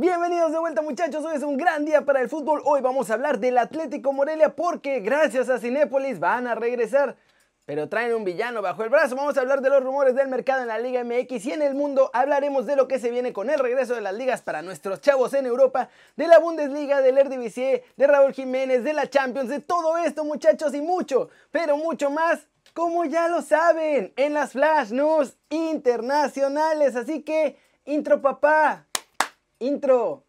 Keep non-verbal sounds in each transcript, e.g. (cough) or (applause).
Bienvenidos de vuelta muchachos, hoy es un gran día para el fútbol. Hoy vamos a hablar del Atlético Morelia porque gracias a Cinépolis van a regresar. Pero traen un villano bajo el brazo. Vamos a hablar de los rumores del mercado en la Liga MX y en el mundo. Hablaremos de lo que se viene con el regreso de las ligas para nuestros chavos en Europa, de la Bundesliga, del Eredivisie, de Raúl Jiménez, de la Champions, de todo esto muchachos y mucho, pero mucho más como ya lo saben, en las Flash News internacionales. Así que, intro papá, intro.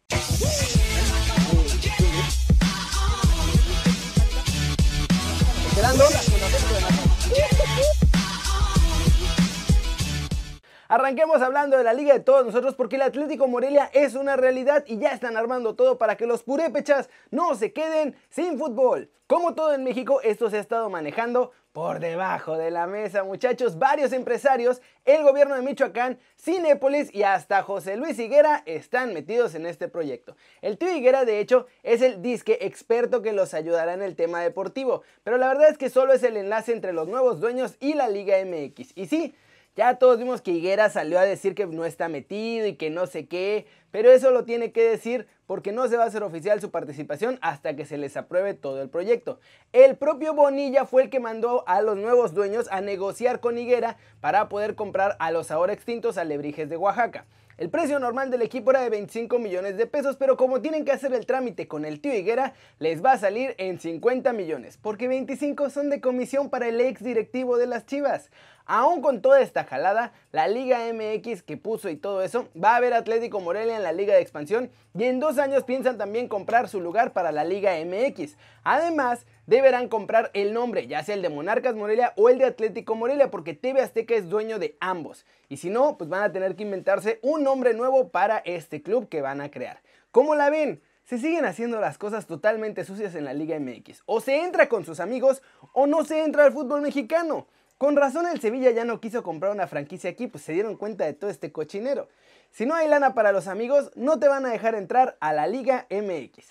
Arranquemos hablando de la liga de todos nosotros porque el Atlético Morelia es una realidad y ya están armando todo para que los purépechas no se queden sin fútbol. Como todo en México, esto se ha estado manejando por debajo de la mesa, muchachos. Varios empresarios, el gobierno de Michoacán, Cinépolis y hasta José Luis Higuera están metidos en este proyecto. El tío Higuera, de hecho, es el disque experto que los ayudará en el tema deportivo, pero la verdad es que solo es el enlace entre los nuevos dueños y la Liga MX. Y sí, ya todos vimos que Higuera salió a decir que no está metido y que no sé qué, pero eso lo tiene que decir porque no se va a hacer oficial su participación hasta que se les apruebe todo el proyecto. El propio Bonilla fue el que mandó a los nuevos dueños a negociar con Higuera para poder comprar a los ahora extintos alebrijes de Oaxaca. El precio normal del equipo era de 25 millones de pesos, pero como tienen que hacer el trámite con el tío Higuera, les va a salir en 50 millones, porque 25 son de comisión para el ex directivo de las Chivas. Aún con toda esta jalada, la Liga MX que puso y todo eso, va a ver Atlético Morelia en la Liga de Expansión y en dos años piensan también comprar su lugar para la Liga MX. Además, deberán comprar el nombre, ya sea el de Monarcas Morelia o el de Atlético Morelia, porque TV Azteca es dueño de ambos. Y si no, pues van a tener que inventarse un nombre nuevo para este club que van a crear. ¿Cómo la ven? Se siguen haciendo las cosas totalmente sucias en la Liga MX. O se entra con sus amigos o no se entra al fútbol mexicano. Con razón el Sevilla ya no quiso comprar una franquicia aquí, pues se dieron cuenta de todo este cochinero. Si no hay lana para los amigos, no te van a dejar entrar a la Liga MX.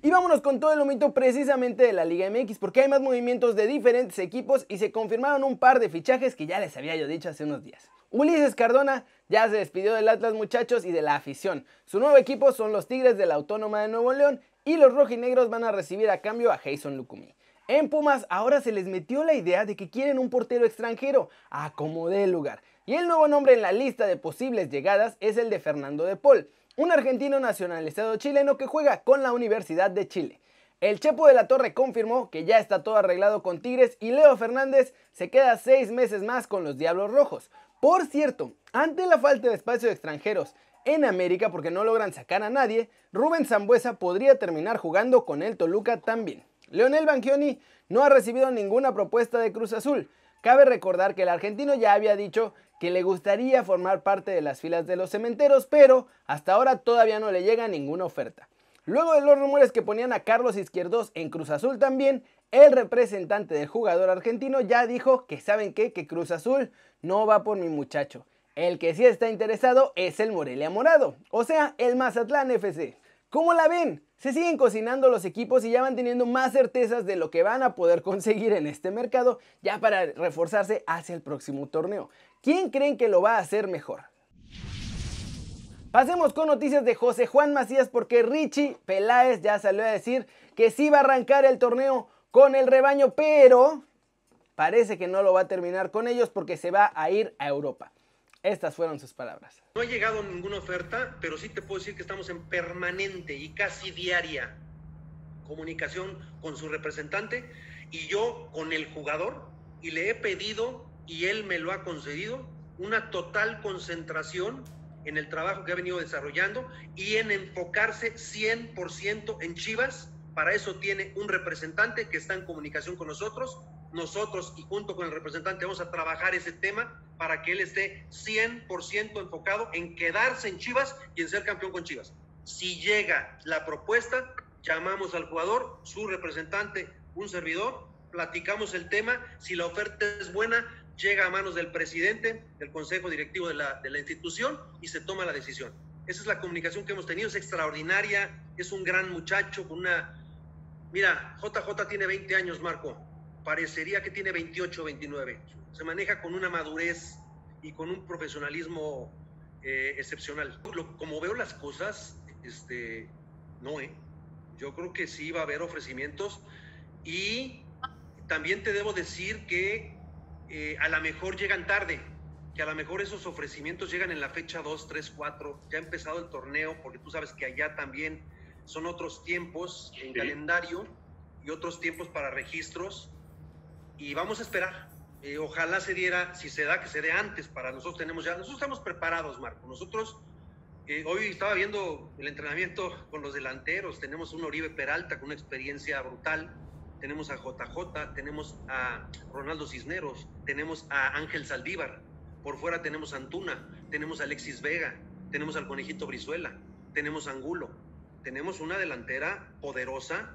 Y vámonos con todo el momento precisamente de la Liga MX, porque hay más movimientos de diferentes equipos y se confirmaron un par de fichajes que ya les había yo dicho hace unos días. Ulises Cardona ya se despidió del Atlas muchachos y de la afición. Su nuevo equipo son los Tigres de la Autónoma de Nuevo León y los rojinegros van a recibir a cambio a Jason Lucumi. En Pumas ahora se les metió la idea de que quieren un portero extranjero, a como dé lugar. Y el nuevo nombre en la lista de posibles llegadas es el de Fernando de Paul un argentino nacionalizado chileno que juega con la Universidad de Chile. El Chepo de la Torre confirmó que ya está todo arreglado con Tigres y Leo Fernández se queda seis meses más con los Diablos Rojos. Por cierto, ante la falta de espacio de extranjeros en América porque no logran sacar a nadie, Rubén Zambuesa podría terminar jugando con el Toluca también. Leonel Banchioni no ha recibido ninguna propuesta de Cruz Azul. Cabe recordar que el argentino ya había dicho que le gustaría formar parte de las filas de los cementeros, pero hasta ahora todavía no le llega ninguna oferta. Luego de los rumores que ponían a Carlos Izquierdos en Cruz Azul también, el representante del jugador argentino ya dijo que saben qué, que Cruz Azul no va por mi muchacho. El que sí está interesado es el Morelia Morado, o sea, el Mazatlán FC. ¿Cómo la ven? Se siguen cocinando los equipos y ya van teniendo más certezas de lo que van a poder (laughs) conseguir en este mercado ya para reforzarse hacia el próximo torneo. ¿Quién creen que lo va a hacer mejor? Pasemos con noticias de José Juan Macías porque Richie Peláez ya salió a decir que sí va a arrancar el torneo con el rebaño, pero parece que no lo va a terminar con ellos porque se va a ir a Europa. Estas fueron sus palabras. No ha llegado ninguna oferta, pero sí te puedo decir que estamos en permanente y casi diaria comunicación con su representante y yo con el jugador y le he pedido y él me lo ha concedido una total concentración en el trabajo que ha venido desarrollando y en enfocarse 100% en Chivas. Para eso tiene un representante que está en comunicación con nosotros nosotros y junto con el representante vamos a trabajar ese tema para que él esté 100% enfocado en quedarse en Chivas y en ser campeón con Chivas. Si llega la propuesta, llamamos al jugador, su representante, un servidor, platicamos el tema, si la oferta es buena, llega a manos del presidente, del consejo directivo de la, institución y se toma la decisión. Esa es la comunicación que hemos tenido, es extraordinaria, es un gran muchacho con una... Mira, JJ tiene 20 años, Marco, parecería que tiene 28 o 29. Se maneja con una madurez y con un profesionalismo eh, excepcional. como veo las cosas, este, no, ¿eh? Yo creo que sí va a haber ofrecimientos y también te debo decir que eh, a lo mejor llegan tarde, que a lo mejor esos ofrecimientos llegan en la fecha 2, 3, 4, ya ha empezado el torneo, porque tú sabes que allá también son otros tiempos en calendario y otros tiempos para registros y vamos a esperar. Eh, ojalá se diera, si se da, que se dé antes. Para nosotros tenemos ya, nosotros estamos preparados, Marco. Nosotros, eh, hoy estaba viendo el entrenamiento con los delanteros. Tenemos un Oribe Peralta con una experiencia brutal. Tenemos a JJ, tenemos a Ronaldo Cisneros, tenemos a Ángel Saldívar. Por fuera tenemos a Antuna, tenemos a Alexis Vega, tenemos al Conejito Brizuela, tenemos a Angulo. Tenemos una delantera poderosa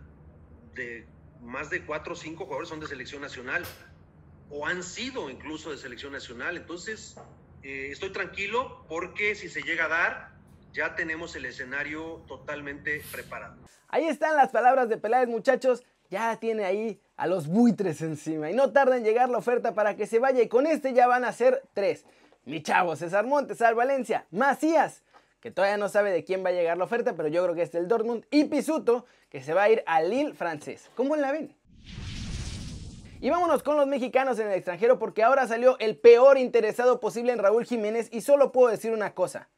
de más de cuatro o cinco jugadores son de selección nacional o han sido incluso de selección nacional. Entonces, eh, estoy tranquilo porque si se llega a dar, ya tenemos el escenario totalmente preparado. Ahí están las palabras de Peláez, muchachos. Ya tiene ahí a los buitres encima y no tarda en llegar la oferta para que se vaya y con este ya van a ser tres. Mi chavo, César Montes, Sal Valencia, Macías, que todavía no sabe de quién va a llegar la oferta, pero yo creo que es del Dortmund, y Pisuto, que se va a ir al Lille francés. ¿Cómo la ven? Y vámonos con los mexicanos en el extranjero porque ahora salió el peor interesado posible en Raúl Jiménez y solo puedo decir una cosa.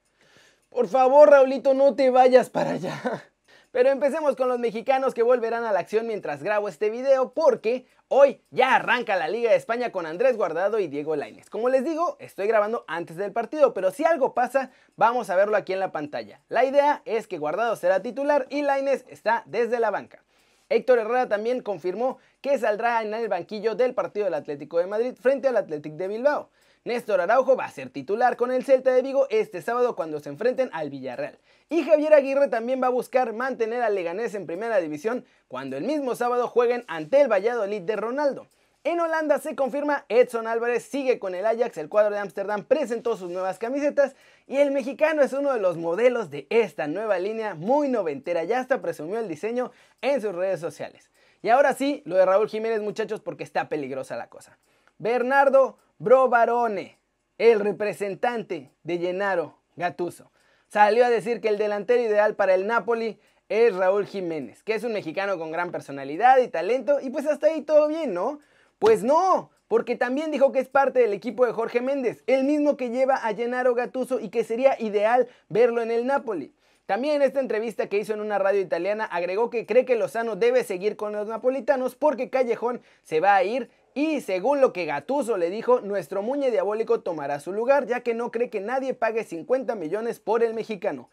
Por favor, Raulito, no te vayas para allá. Pero empecemos con los mexicanos que volverán a la acción mientras grabo este video porque hoy ya arranca la Liga de España con Andrés Guardado y Diego Lainez. Como les digo, estoy grabando antes del partido, pero si algo pasa, vamos a verlo aquí en la pantalla. La idea es que Guardado será titular y Lainez está desde la banca. Héctor Herrera también confirmó que saldrá en el banquillo del partido del Atlético de Madrid frente al Atlético de Bilbao. Néstor Araujo va a ser titular con el Celta de Vigo este sábado cuando se enfrenten al Villarreal. Y Javier Aguirre también va a buscar mantener al Leganés en primera división cuando el mismo sábado jueguen ante el Valladolid de Ronaldo. En Holanda se confirma Edson Álvarez sigue con el Ajax, el cuadro de Ámsterdam presentó sus nuevas camisetas y el mexicano es uno de los modelos de esta nueva línea muy noventera, ya hasta presumió el diseño en sus redes sociales. Y ahora sí, lo de Raúl Jiménez muchachos porque está peligrosa la cosa. Bernardo Brovarone, el representante de Gennaro Gatuso, salió a decir que el delantero ideal para el Napoli es Raúl Jiménez, que es un mexicano con gran personalidad y talento, y pues hasta ahí todo bien, ¿no? Pues no, porque también dijo que es parte del equipo de Jorge Méndez, el mismo que lleva a Gennaro Gattuso y que sería ideal verlo en el Napoli. También en esta entrevista que hizo en una radio italiana agregó que cree que Lozano debe seguir con los napolitanos porque Callejón se va a ir y según lo que Gatuso le dijo, nuestro muñe diabólico tomará su lugar ya que no cree que nadie pague 50 millones por el mexicano.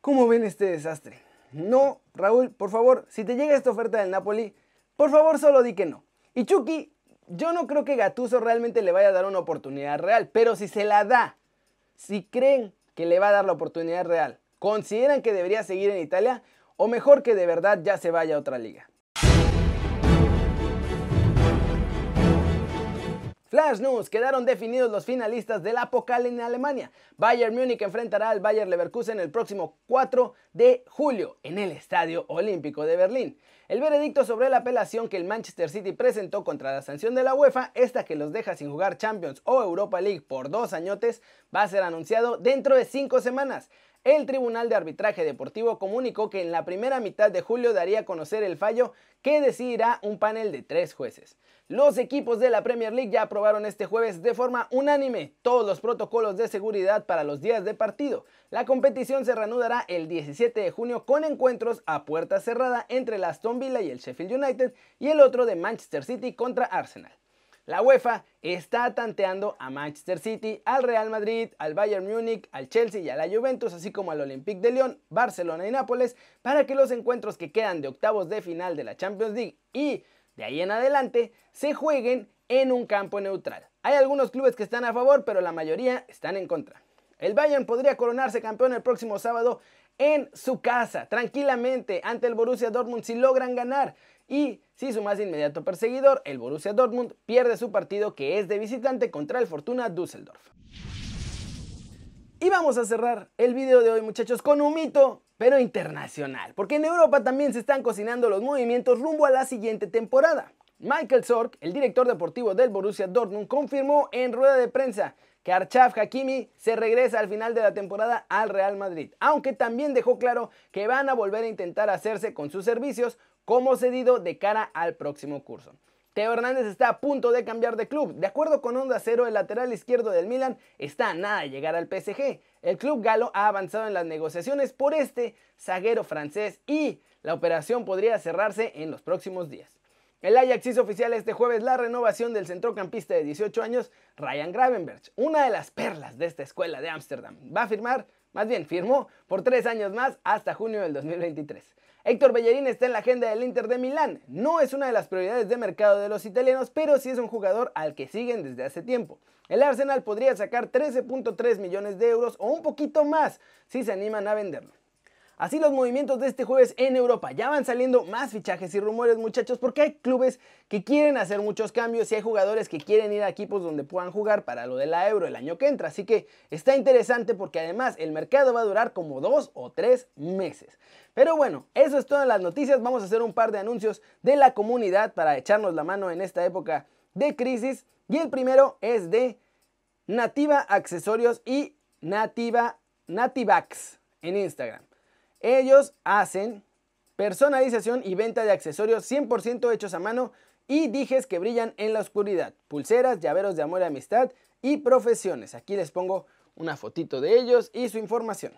¿Cómo ven este desastre? No, Raúl, por favor, si te llega esta oferta del Napoli, por favor solo di que no. Y Chucky, yo no creo que Gatuso realmente le vaya a dar una oportunidad real, pero si se la da, si creen que le va a dar la oportunidad real, consideran que debería seguir en Italia o mejor que de verdad ya se vaya a otra liga. Flash News, quedaron definidos los finalistas del Apocal en Alemania. Bayern Múnich enfrentará al Bayern Leverkusen el próximo 4 de julio en el Estadio Olímpico de Berlín. El veredicto sobre la apelación que el Manchester City presentó contra la sanción de la UEFA, esta que los deja sin jugar Champions o Europa League por dos añotes, va a ser anunciado dentro de cinco semanas. El Tribunal de Arbitraje Deportivo comunicó que en la primera mitad de julio daría a conocer el fallo que decidirá un panel de tres jueces. Los equipos de la Premier League ya aprobaron este jueves de forma unánime todos los protocolos de seguridad para los días de partido. La competición se reanudará el 17 de junio con encuentros a puerta cerrada entre el Aston Villa y el Sheffield United y el otro de Manchester City contra Arsenal. La UEFA está tanteando a Manchester City, al Real Madrid, al Bayern Múnich, al Chelsea y a la Juventus, así como al Olympique de Lyon, Barcelona y Nápoles, para que los encuentros que quedan de octavos de final de la Champions League y de ahí en adelante se jueguen en un campo neutral. Hay algunos clubes que están a favor, pero la mayoría están en contra. El Bayern podría coronarse campeón el próximo sábado en su casa, tranquilamente, ante el Borussia Dortmund si logran ganar. Y si su más inmediato perseguidor, el Borussia Dortmund, pierde su partido que es de visitante contra el Fortuna Düsseldorf. Y vamos a cerrar el video de hoy muchachos con un mito, pero internacional, porque en Europa también se están cocinando los movimientos rumbo a la siguiente temporada. Michael Sork, el director deportivo del Borussia Dortmund, confirmó en rueda de prensa que Archaf Hakimi se regresa al final de la temporada al Real Madrid, aunque también dejó claro que van a volver a intentar hacerse con sus servicios como cedido de cara al próximo curso. Teo Hernández está a punto de cambiar de club. De acuerdo con Onda Cero, el lateral izquierdo del Milan está a nada de llegar al PSG. El club galo ha avanzado en las negociaciones por este zaguero francés y la operación podría cerrarse en los próximos días. El Ajax hizo oficial este jueves la renovación del centrocampista de 18 años, Ryan Gravenberch, una de las perlas de esta escuela de Ámsterdam. Va a firmar, más bien firmó, por tres años más hasta junio del 2023. Héctor Bellerín está en la agenda del Inter de Milán. No es una de las prioridades de mercado de los italianos, pero sí es un jugador al que siguen desde hace tiempo. El Arsenal podría sacar 13.3 millones de euros o un poquito más si se animan a venderlo. Así los movimientos de este jueves en Europa. Ya van saliendo más fichajes y rumores muchachos porque hay clubes que quieren hacer muchos cambios y hay jugadores que quieren ir a equipos donde puedan jugar para lo de la Euro el año que entra. Así que está interesante porque además el mercado va a durar como dos o tres meses. Pero bueno, eso es todas las noticias. Vamos a hacer un par de anuncios de la comunidad para echarnos la mano en esta época de crisis. Y el primero es de Nativa Accesorios y Nativa Nativax en Instagram. Ellos hacen personalización y venta de accesorios 100% hechos a mano y dijes que brillan en la oscuridad, pulseras, llaveros de amor y amistad y profesiones. Aquí les pongo una fotito de ellos y su información.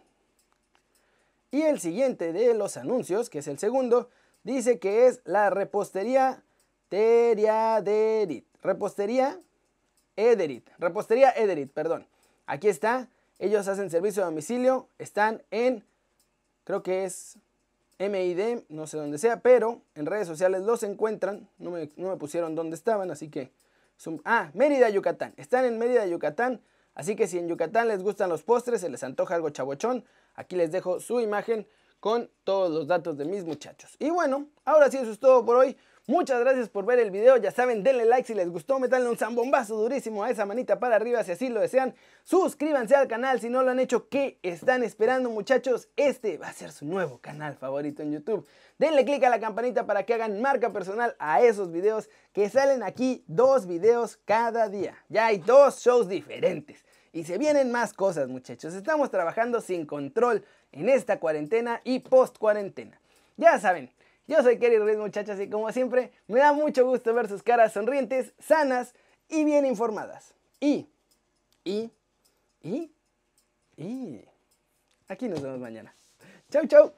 Y el siguiente de los anuncios, que es el segundo, dice que es la repostería Teriaderit. Repostería Ederit. Repostería Ederit, perdón. Aquí está. Ellos hacen servicio a domicilio. Están en creo que es MID, no sé dónde sea, pero en redes sociales los encuentran, no me, pusieron dónde estaban, así que... ah, Mérida, Yucatán, están en Mérida, Yucatán, así que si en Yucatán les gustan los postres, se les antoja algo chabochón, aquí les dejo su imagen con todos los datos de mis muchachos. Y bueno, ahora sí eso es todo por hoy. Muchas gracias por ver el video, ya saben, denle like si les gustó, metanle un zambombazo durísimo a esa manita para arriba si así lo desean. Suscríbanse al canal si no lo han hecho, ¿qué están esperando muchachos? Este va a ser su nuevo canal favorito en YouTube. Denle click a la campanita para que hagan marca personal a esos videos que salen aquí dos videos cada día. Ya hay dos shows diferentes. Y se vienen más cosas muchachos, estamos trabajando sin control en esta cuarentena y post cuarentena. Ya saben, yo soy Kerry Ruiz, muchachas, y como siempre, me da mucho gusto ver sus caras sonrientes, sanas y bien informadas. Y, y, y, y. Aquí nos vemos mañana. Chau, chau.